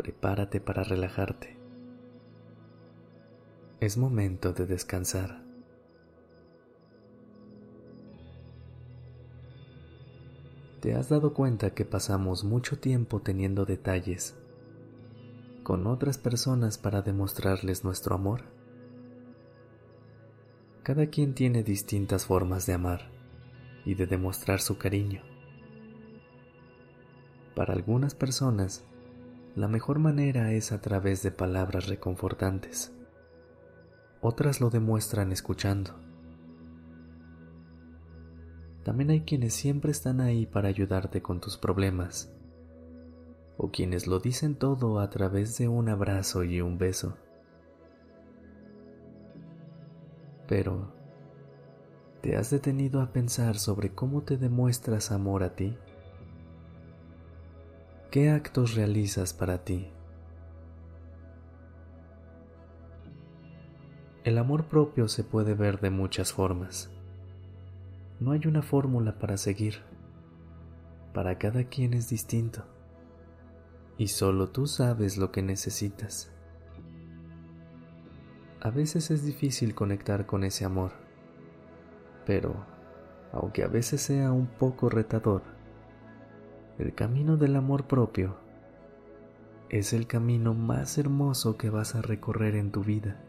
Prepárate para relajarte. Es momento de descansar. ¿Te has dado cuenta que pasamos mucho tiempo teniendo detalles con otras personas para demostrarles nuestro amor? Cada quien tiene distintas formas de amar y de demostrar su cariño. Para algunas personas, la mejor manera es a través de palabras reconfortantes. Otras lo demuestran escuchando. También hay quienes siempre están ahí para ayudarte con tus problemas, o quienes lo dicen todo a través de un abrazo y un beso. Pero, ¿te has detenido a pensar sobre cómo te demuestras amor a ti? ¿Qué actos realizas para ti? El amor propio se puede ver de muchas formas. No hay una fórmula para seguir. Para cada quien es distinto. Y solo tú sabes lo que necesitas. A veces es difícil conectar con ese amor. Pero, aunque a veces sea un poco retador, el camino del amor propio es el camino más hermoso que vas a recorrer en tu vida.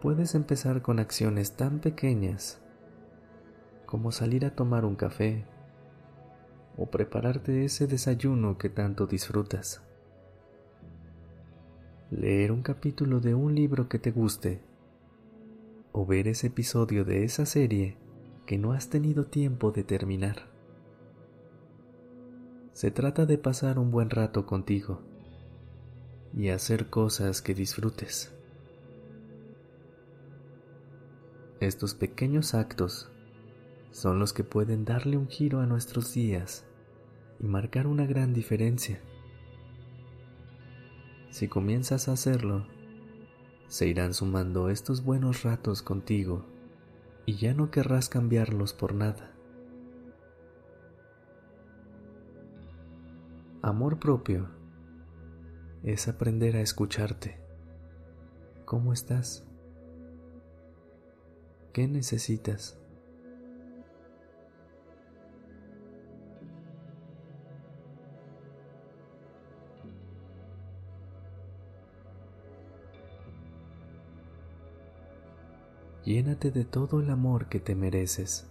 Puedes empezar con acciones tan pequeñas como salir a tomar un café o prepararte ese desayuno que tanto disfrutas. Leer un capítulo de un libro que te guste o ver ese episodio de esa serie que no has tenido tiempo de terminar. Se trata de pasar un buen rato contigo y hacer cosas que disfrutes. Estos pequeños actos son los que pueden darle un giro a nuestros días y marcar una gran diferencia. Si comienzas a hacerlo, se irán sumando estos buenos ratos contigo y ya no querrás cambiarlos por nada. Amor propio es aprender a escucharte. ¿Cómo estás? ¿Qué necesitas? Llénate de todo el amor que te mereces.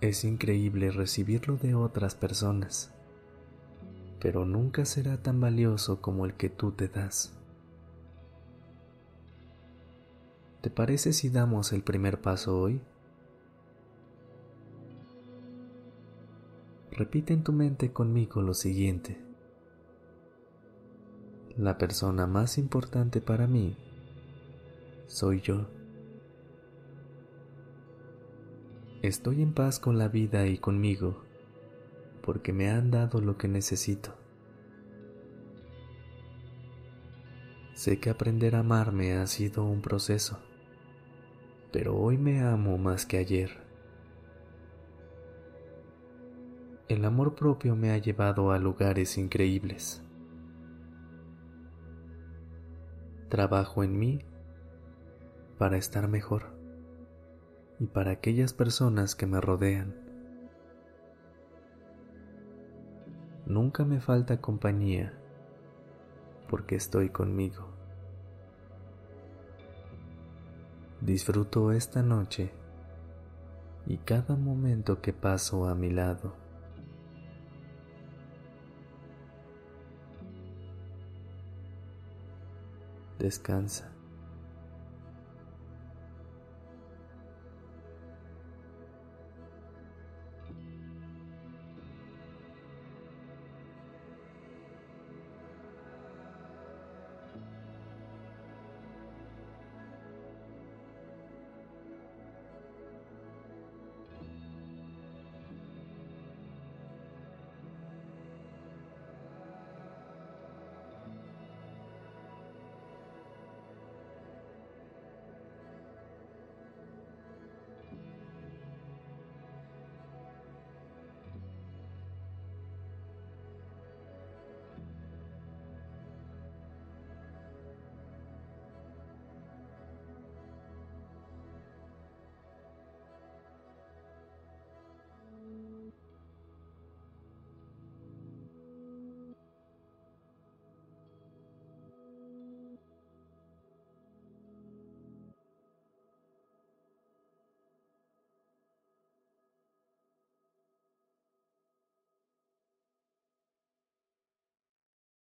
Es increíble recibirlo de otras personas, pero nunca será tan valioso como el que tú te das. ¿Te parece si damos el primer paso hoy? Repite en tu mente conmigo lo siguiente. La persona más importante para mí soy yo. Estoy en paz con la vida y conmigo, porque me han dado lo que necesito. Sé que aprender a amarme ha sido un proceso, pero hoy me amo más que ayer. El amor propio me ha llevado a lugares increíbles. Trabajo en mí para estar mejor y para aquellas personas que me rodean. Nunca me falta compañía porque estoy conmigo. Disfruto esta noche y cada momento que paso a mi lado. Descansa.